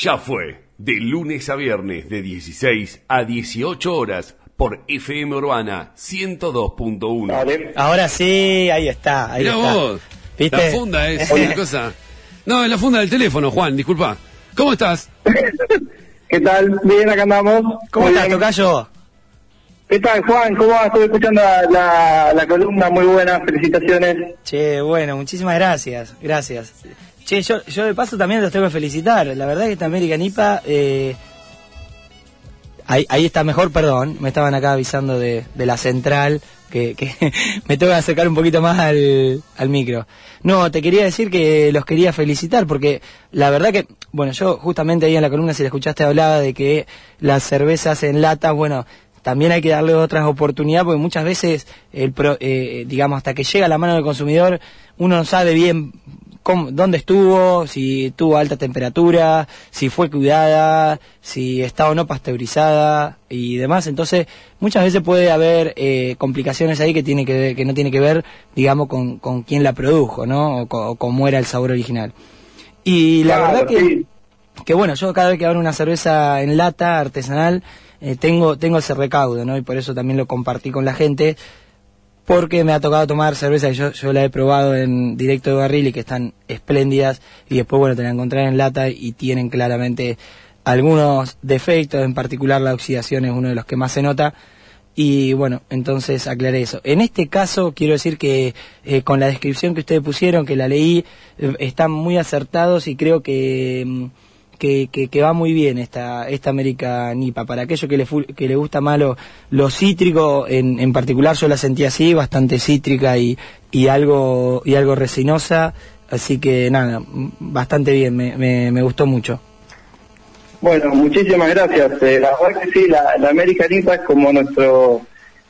Ya fue, de lunes a viernes de 16 a 18 horas por FM Urbana 102.1. Ahora sí, ahí está. Ahí Mirá está. vos, ¿Viste? la funda es una cosa... No, es la funda del teléfono, Juan, disculpa. ¿Cómo estás? ¿Qué tal? Bien, acá andamos. ¿Cómo estás. Tocayo? ¿Qué tal, Juan? ¿Cómo vas? Estuve escuchando la, la, la columna, muy buena, felicitaciones. Che, bueno, muchísimas gracias, gracias. Che, yo, yo de paso también los tengo que felicitar. La verdad que esta American IPA, eh, ahí, está mejor, perdón, me estaban acá avisando de, la central, que, me tengo que acercar un poquito más al, al micro. No, te quería decir que los quería felicitar, porque la verdad que, bueno, yo justamente ahí en la columna, si la escuchaste, hablaba de que las cervezas en lata, bueno, también hay que darle otras oportunidades porque muchas veces, eh, digamos, hasta que llega a la mano del consumidor, uno no sabe bien cómo- dónde estuvo, si tuvo alta temperatura, si fue cuidada, si está o no pasteurizada y demás. Entonces, muchas veces puede haber eh, complicaciones ahí que, tiene que, ver- que no tiene que ver, digamos, con, con quién la produjo, ¿no? O, cómo era el sabor original. Y la Claro, verdad que sí. que bueno, yo cada vez que abro una cerveza en lata artesanal, eh, tengo, tengo ese recaudo, ¿no? Y por eso también lo compartí con la gente, porque me ha tocado tomar cerveza que yo, la he probado en directo de barril y que están espléndidas, y después, bueno, te la encontrás en lata y tienen claramente algunos defectos, en particular la oxidación es uno de los que más se nota, y bueno, entonces aclaré eso. En este caso, quiero decir que eh, con la descripción que ustedes pusieron, que la leí, eh, están muy acertados y creo que, mm, que, que- va muy bien esta, esta América Nipa. Para aquellos que le, que le gusta más lo, lo cítrico, en, en particular yo la sentí así, bastante cítrica y, y, algo, y algo resinosa. Así que nada, bastante bien, me, me, gustó mucho. Bueno, muchísimas gracias. Eh, la verdad que sí, la, la American IPA es como nuestro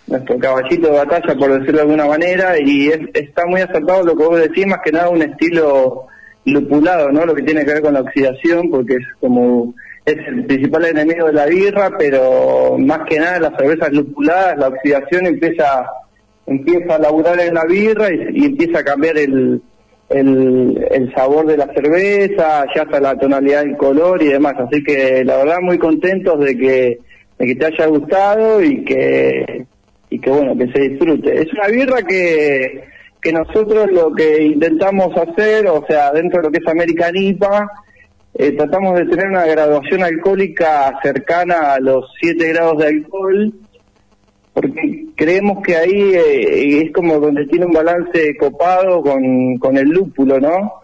nuestro caballito de batalla, por decirlo de alguna manera, y es- está muy acertado lo que vos decís, más que nada un estilo lupulado, ¿no? Lo que tiene que ver con la oxidación, porque es como es el principal enemigo de la birra, pero más que nada las cervezas lupuladas, la oxidación empieza empieza a laburar en la birra y, y empieza a cambiar el, el, el sabor de la cerveza, ya hasta la tonalidad del color y demás. Así que la verdad muy contentos de que, de que te haya gustado y que, y que bueno, que se disfrute. Es una birra que, que nosotros lo que intentamos hacer, o sea, dentro de lo que es American IPA, eh, tratamos de tener una graduación alcohólica cercana a los 7 grados de alcohol, porque creemos que ahí eh, es como donde tiene un balance copado con, con el lúpulo, ¿no?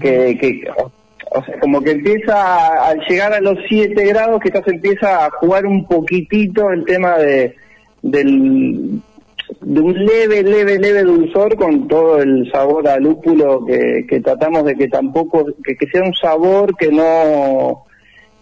que, que o, o sea, como que empieza, al llegar a los 7 grados, que se empieza a jugar un poquitito el tema de del de un leve, leve, leve dulzor con todo el sabor a lúpulo que, que tratamos de que tampoco, que, que sea un sabor que no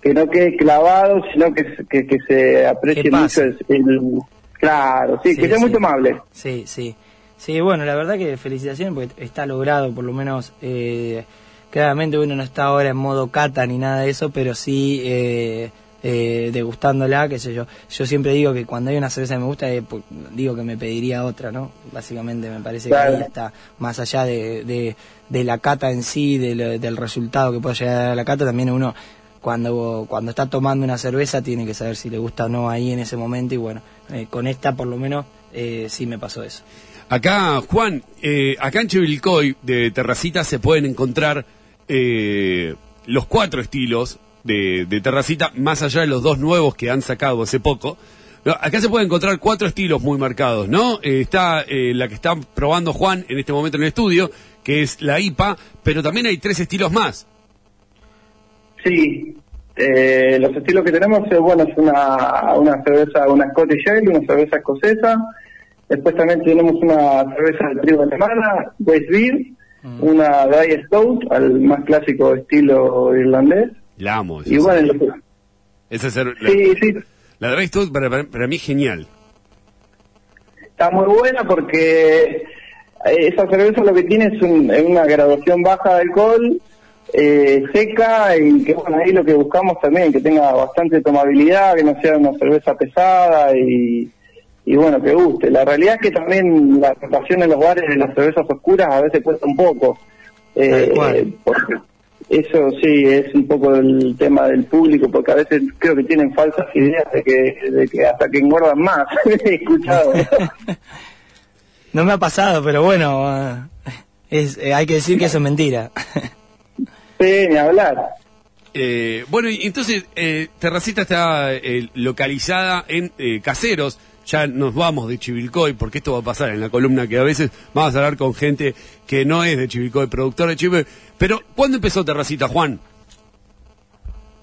que no quede clavado, sino que, que, que se aprecie mucho el, el- claro, sí, Sí, que sea sí. muy tomable. Sí, sí. Sí, bueno, la verdad que felicitaciones porque está logrado, por lo menos, eh, claramente uno no está ahora en modo cata ni nada de eso, pero sí eh, eh, degustándola, qué sé yo. Yo siempre digo que cuando hay una cerveza que me gusta, eh, pu- digo que me pediría otra, ¿no? Básicamente me parece Claro. que ahí está, más allá de, de, de la cata en sí, de lo- del resultado que pueda llegar a dar la cata, también uno cuando, cuando está tomando una cerveza tiene que saber si le gusta o no ahí en ese momento y bueno, eh, con esta por lo menos eh, sí me pasó eso. Acá, Juan, eh, acá en Chivilcoy de Terracita se pueden encontrar eh, los cuatro estilos de, de Terracita, más allá de los dos nuevos que han sacado hace poco. Acá se pueden encontrar cuatro estilos muy marcados, ¿no? Eh, está eh, la que está probando Juan en este momento en el estudio, que es la IPA, pero también hay tres estilos más. Sí, eh, los estilos que tenemos, eh, bueno, es una, una cerveza, una Scottish Ale, una cerveza escocesa, después también tenemos una cerveza de trigo alemana, West Beer, una Dry Stout, al más clásico estilo irlandés, La amo. esa y bueno, Esa cer- la, sí, sí, la Dry Stout para, para, para mí es genial. está muy buena porque eh, esa cerveza lo que tiene es, un- una graduación baja de alcohol, eh, seca y que bueno, ahí lo que buscamos también, que tenga bastante tomabilidad, que no sea una cerveza pesada y, y bueno, que guste. La realidad es que también la rotación en los bares de las cervezas oscuras a veces cuesta un poco. Eh, porque eso sí es un poco el tema del público, porque a veces creo que tienen falsas ideas de que, de que hasta que engordan más. He escuchado. no me ha pasado, pero bueno, es, eh, hay que decir que eso es mentira. sí, ni hablar. Eh, bueno, y entonces eh, Terracita está eh, localizada en eh, Caseros. Ya nos vamos de Chivilcoy, porque esto va a pasar en la columna que a veces vamos a hablar con gente que no es de Chivilcoy, productor de Chivilcoy. Pero, ¿cuándo empezó Terracita, Juan?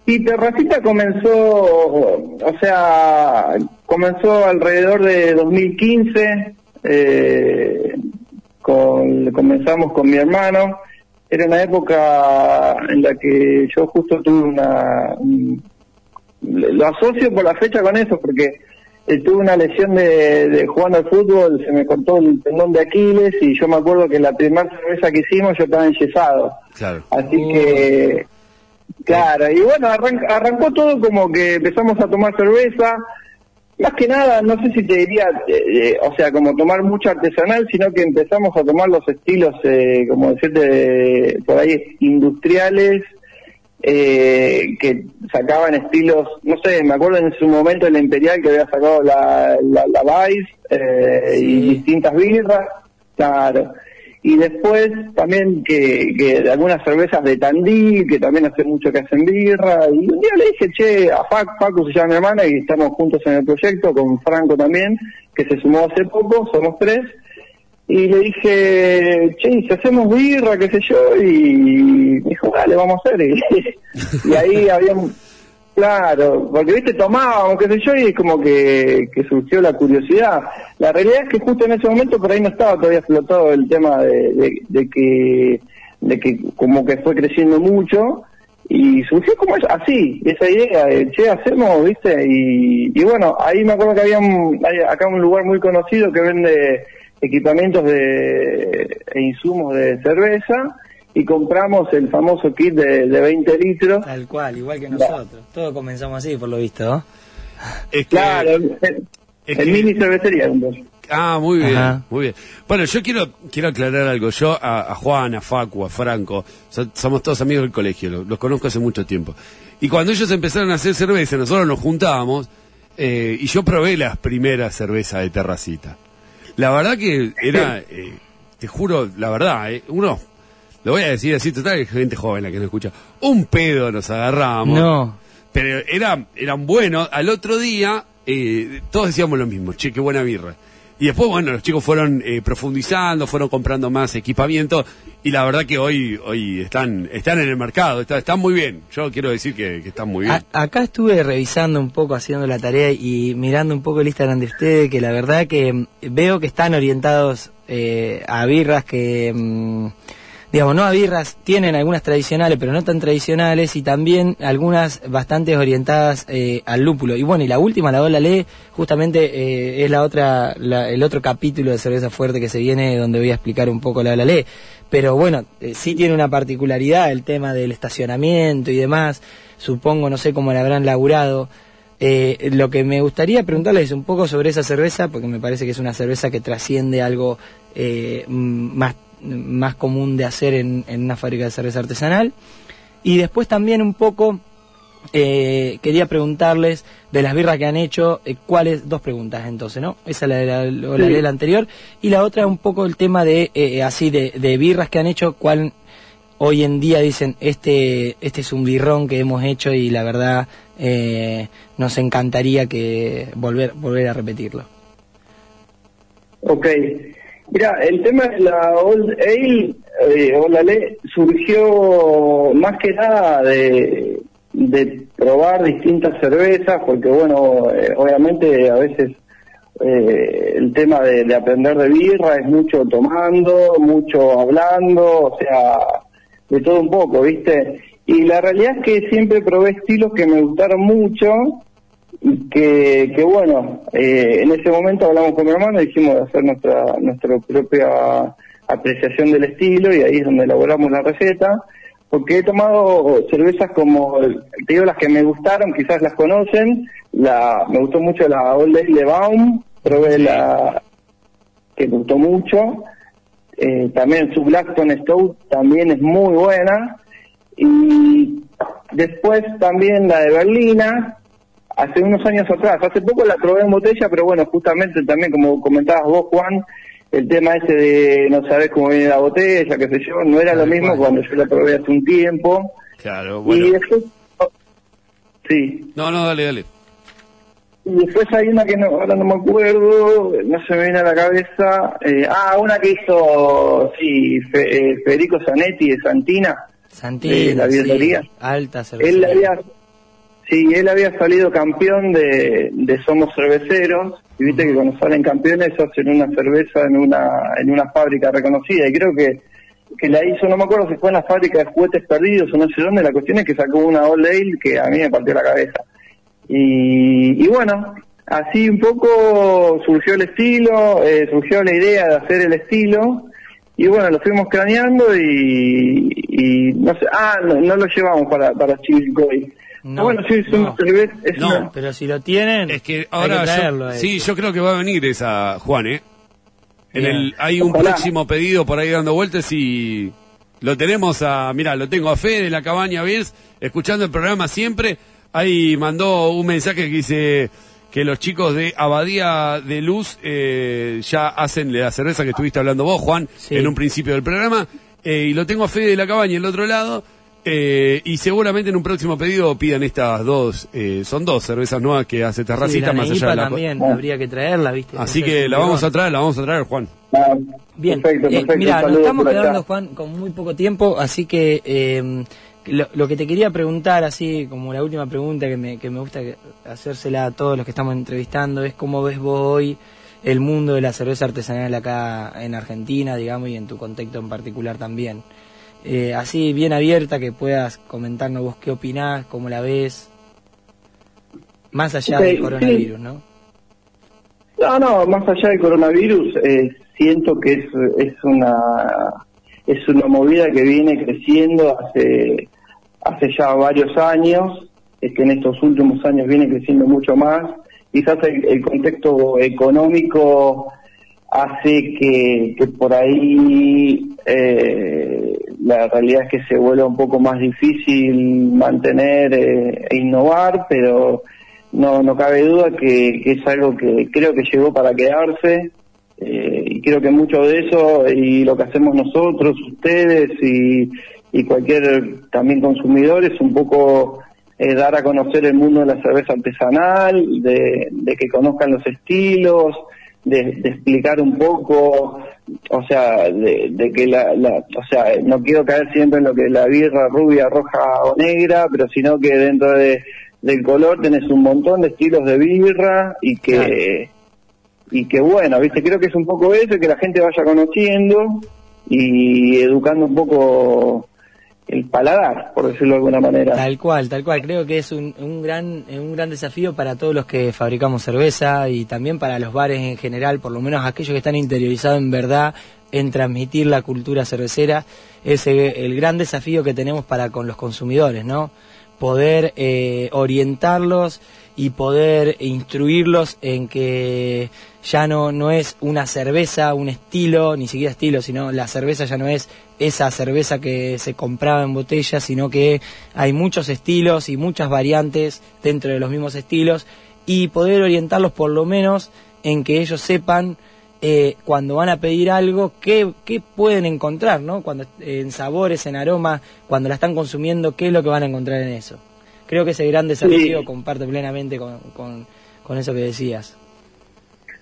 Y Terracita comenzó, o sea, comenzó alrededor de 2015. Eh, con, comenzamos con mi hermano era una época en la que yo justo tuve una... lo asocio por la fecha con eso, porque eh, tuve una lesión de, de, jugando al fútbol, se me cortó el tendón de Aquiles y yo me acuerdo que la primera cerveza que hicimos yo estaba enyesado. Claro. Así que, claro, y bueno, arrancó todo como que empezamos a tomar cerveza, más que nada, no sé si te diría, eh, eh, o sea, como tomar mucho artesanal, sino que empezamos a tomar los estilos, eh, como decirte, por ahí, industriales, eh, que sacaban estilos, no sé, me acuerdo en su momento el Imperial que había sacado la, la, la Vice sí. y distintas birras, claro y después también que, que algunas cervezas de Tandil, que también hace mucho que hacen birra, y un día le dije, che, a Fac, Facu se llama mi hermana y estamos juntos en el proyecto, con Franco también, que se sumó hace poco, somos tres, y le dije, che, si hacemos birra, qué sé yo, y me dijo, dale, vamos a hacer, y, ahí habíamos Claro, porque viste, tomábamos, qué sé yo, y es como que, que surgió la curiosidad. La realidad es que justo en ese momento por ahí no estaba todavía flotado el tema de, de, que de que como que fue creciendo mucho y surgió como así, esa idea de, che, hacemos, viste, y, y bueno, ahí me acuerdo que había un, acá un lugar muy conocido que vende equipamientos de, e insumos de cerveza, y compramos el famoso kit de, de 20 litros. Tal cual, igual que nosotros. Todos comenzamos así, por lo visto, ¿no? Es claro, el, es el mini cervecería. Entonces. Ah, muy bien, Ajá. muy bien. Bueno, yo quiero quiero aclarar algo. Yo a, a Juan, a Facu, a Franco, so, somos todos amigos del colegio, los, los, conozco hace mucho tiempo. Y cuando ellos empezaron a hacer cerveza, nosotros nos juntábamos eh, y yo probé las primeras cervezas de Terracita. La verdad que era, eh, te juro, la verdad, eh, uno lo voy a decir así, total, hay gente joven la que no escucha. Un pedo nos agarramos. No. Pero era, eran buenos. Al otro día, eh, todos decíamos lo mismo, che, qué buena birra. Y después, bueno, los chicos fueron eh, profundizando, fueron comprando más equipamiento y la verdad que hoy hoy están están en el mercado, está, están muy bien. Yo quiero decir que, están muy bien. Acá estuve revisando un poco, haciendo la tarea y mirando un poco el Instagram de ustedes, que la verdad que veo que están orientados eh, a birras que... Mmm, digamos, no a birras, tienen algunas tradicionales, pero no tan tradicionales, y también algunas bastante orientadas eh, al lúpulo. Y bueno, y la última, la Ola Ley, justamente eh, es la otra, el otro capítulo de Cerveza Fuerte que se viene, donde voy a explicar un poco la Ola Ley. Pero bueno, eh, sí tiene una particularidad el tema del estacionamiento y demás. Supongo, no sé cómo la habrán laburado. Lo que me gustaría preguntarles es un poco sobre esa cerveza, porque me parece que es una cerveza que trasciende algo eh, más más común de hacer en, en, una fábrica de cerveza artesanal. Y después también un poco eh, quería preguntarles de las birras que han hecho, eh, cuáles, dos preguntas entonces, ¿no? Esa la, la, la, sí. la, la anterior. Y la otra un poco el tema de, eh, así, de, de, birras que han hecho, cuál hoy en día dicen, este, este es un birrón que hemos hecho y la verdad eh, nos encantaría que volver, volver a repetirlo. Ok. Mira, el tema de la Old Ale, eh, Old Ale surgió más que nada de, de probar distintas cervezas, porque bueno, eh, obviamente a veces eh, el tema de, aprender de birra es mucho tomando, mucho hablando, o sea, de todo un poco, ¿viste? Y la realidad es que siempre probé estilos que me gustaron mucho, que, que bueno, eh, en ese momento hablamos con mi hermano y dijimos de hacer nuestra, nuestra propia apreciación del estilo y ahí es donde elaboramos la receta, porque he tomado cervezas como, te digo las que me gustaron, quizás las conocen, la, me gustó mucho la Old Ale Baum, probé la que me gustó mucho, eh, también su Blackstone Stout también es muy buena, Y después también la de Berlina, hace unos años atrás. Hace poco la probé en botella, pero bueno, justamente también como comentabas vos, Juan, el tema ese de no saber cómo viene la botella, qué sé yo, no era lo mismo cuando yo la probé hace un tiempo. Claro, bueno. Y después, sí. No, no, dale, dale. Y después hay una que no, ahora no me acuerdo, no se me viene a la cabeza. Eh, ah, una que hizo, sí, Fe- eh, Federico Zanetti de Santina. Santina, de la sí, alta Él cervecería. había, sí, él había salido campeón de, Somos Cerveceros. Y viste que cuando salen campeones hacen una cerveza en una, en una fábrica reconocida. Y creo que, que la hizo, no me acuerdo si fue en la fábrica de juguetes perdidos o no sé dónde. La cuestión es que sacó una Old Ale que a mí me partió la cabeza. Y, y bueno, así un poco surgió el estilo, eh, surgió la idea de hacer el estilo. Y bueno, lo fuimos craneando y, y no sé, ah, no, no lo llevamos para, para Chivilcoy. No, bueno, sí, es una no. es No. una- Pero si lo tienen, Es que hay ahora que yo- traerlo. sí, yo creo que va a venir esa Juan, ¿eh? En el hay un Ojalá. próximo pedido por ahí dando vueltas y lo tenemos a, mira, lo tengo a Fede de la Cabaña Beers escuchando el programa siempre. Ahí mandó un mensaje que dice que los chicos de Abadía de Luz eh, ya hacen la cerveza que estuviste hablando vos, Juan, Sí. en un principio del programa. Eh, y lo tengo a Fede de la Cabaña el otro lado. Eh, y seguramente en un próximo pedido pidan estas dos, eh, son dos cervezas nuevas que hace Terracita más allá de la... también, Bueno. habría que traerla, ¿viste? Así que la vamos a traer, la vamos a traer, Juan. ah, Bien, Perfecto, Eh, perfecto. mira, nos estamos quedando, Juan, con muy poco tiempo, así que eh, lo, lo que te quería preguntar, así como la última pregunta que me, que me gusta hacérsela a todos los que estamos entrevistando, es cómo ves vos hoy el mundo de la cerveza artesanal acá en Argentina, digamos, y en tu contexto en particular también. Eh, así, bien abierta, que puedas comentarnos vos qué opinás, cómo la ves, más allá del sí. coronavirus, ¿no? No, no, más allá del coronavirus, eh, siento que es, es una es una movida que viene creciendo hace hace ya varios años, es que en estos últimos años viene creciendo mucho más. Quizás el, el contexto económico hace que, que por ahí eh, la realidad es que se vuelva un poco más difícil mantener eh, e innovar, pero no, no cabe duda que, es algo que creo que llegó para quedarse eh, y creo que mucho de eso y lo que hacemos nosotros, ustedes y, y cualquier también consumidor es un poco eh, dar a conocer el mundo de la cerveza artesanal, de que conozcan los estilos, de, de explicar un poco, o sea, de, de que la, la, o sea, no quiero caer siempre en lo que es la birra rubia, roja o negra, pero sino que dentro de, del color tenés un montón de estilos de birra y que y que bueno, viste, creo que es un poco eso, que la gente vaya conociendo y educando un poco el paladar, por decirlo de alguna manera. Tal cual, tal cual. Creo que es un, un gran un gran desafío para todos los que fabricamos cerveza y también para los bares en general, por lo menos aquellos que están interiorizados en verdad en transmitir la cultura cervecera. Es el, el gran desafío que tenemos para con los consumidores, ¿no? Poder eh, orientarlos y poder instruirlos en que ya no, no es una cerveza, un estilo, ni siquiera estilo, sino la cerveza ya no es esa cerveza que se compraba en botella, sino que hay muchos estilos y muchas variantes dentro de los mismos estilos y poder orientarlos por lo menos en que ellos sepan eh, cuando van a pedir algo qué, qué pueden encontrar, ¿no? Cuando en sabores, en aromas, cuando la están consumiendo, qué es lo que van a encontrar en eso. Creo que ese gran desafío Sí. comparte plenamente con, con, con eso que decías.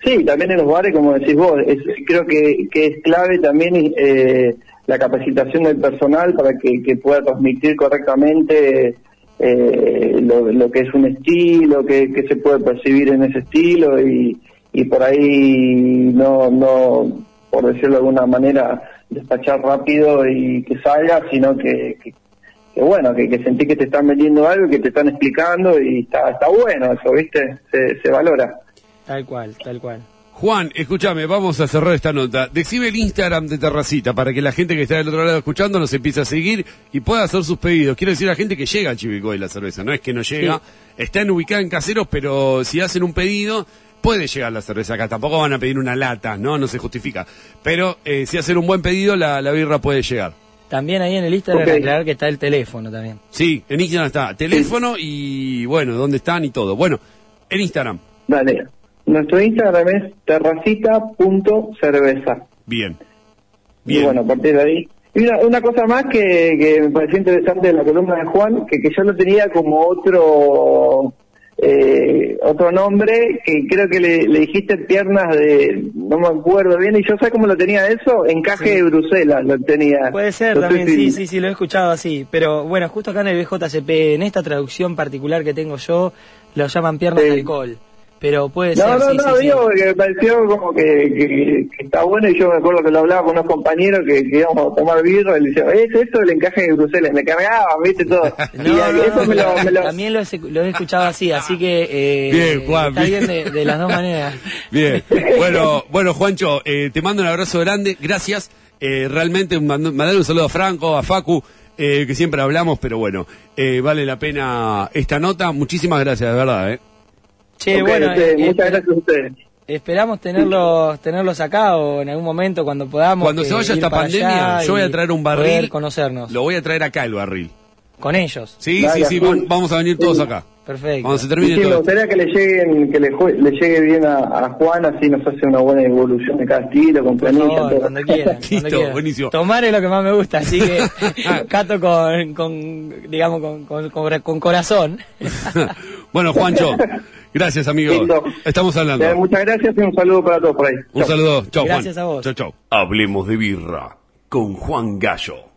Sí, también en los bares, como decís vos, es- creo que, que es clave también eh, la capacitación del personal para que, que pueda transmitir correctamente eh, lo, lo que es un estilo, que, que se puede percibir en ese estilo y, y por ahí no, no, por decirlo de alguna manera, despachar rápido y que salga, sino que, que, que bueno, que, que sentí que te están vendiendo algo, que te están explicando y está, está bueno eso, ¿viste? Se, se valora. Tal cual, tal cual. Juan, escúchame, vamos a cerrar esta nota. Decime el Instagram de Terracita para que la gente que está del otro lado escuchando nos empiece a seguir y pueda hacer sus pedidos. Quiero decir a la gente que llega al Chivicoy la cerveza, no es que no llega. Están ubicadas en caseros, pero si hacen un pedido, puede llegar la cerveza acá. Tampoco van a pedir una lata, ¿no? No se justifica. Pero eh, si hacen un buen pedido, la, la birra puede llegar. También ahí en el Instagram Ok. aclarar que está el teléfono también. Sí, en Instagram está. Teléfono y bueno, dónde están y todo. Bueno, en Instagram. Dale. Nuestro Instagram es terracita.cerveza. Bien. Y Bien. bueno, a partir de ahí. Y una, una cosa más que, que me pareció interesante de la columna de Juan, que, que yo lo tenía como otro eh, otro nombre, que creo que le, le dijiste piernas de, no me acuerdo bien, y yo sé cómo lo tenía eso, encaje de Bruselas lo tenía. Puede ser No también, si- sí, sí, sí, lo he escuchado así. Pero bueno, justo acá en el BJCP, en esta traducción particular que tengo yo, lo llaman piernas Sí. de alcohol. Pero puede No, ser, no, sí, no, sí, sí. digo que me pareció como que, que- que está bueno y yo me acuerdo que lo hablaba con unos compañeros que, que íbamos a tomar birra y le decía, es eso el encaje de Bruselas, me cargaban, viste todo. No, y no, eso no, me lo, me lo- También lo he, lo he escuchado así, así que eh, Bien, Juan, está bien. bien de, de las dos maneras. Bien. Bueno, bueno, Juancho, eh, te mando un abrazo grande. Gracias. Eh, realmente mando- mandar un saludo a Franco, a Facu, eh, que siempre hablamos, pero bueno, eh, vale la pena esta nota. Muchísimas gracias, de verdad. ¿eh? Che, bueno, eh, muchas gracias a ustedes. esperamos tenerlos tenerlos acá o en algún momento cuando podamos. Cuando se vaya ir esta pandemia, yo voy a traer un barril. conocernos Lo voy a traer acá el barril. con ellos. Sí, sí, sí, vamos a venir todos acá. Perfecto. Cuando se termine sí, me todo. gustaría que le lleguen, que le, llegue bien a, a Juan, así nos hace una buena evolución de cada estilo, con planilla, favor, todo. cuando quieran. cuando Listo, quieran. buenísimo. Tomar es lo que más me gusta, así que cato con, con digamos, con, con, con- con corazón. bueno, Juancho, gracias, amigo. Listo. Estamos hablando. Eh, muchas gracias y un saludo para todos por ahí. Un Chau. saludo. Chau, Juan. Gracias a vos. Chau, chau. Hablemos de birra con Juan Gallo.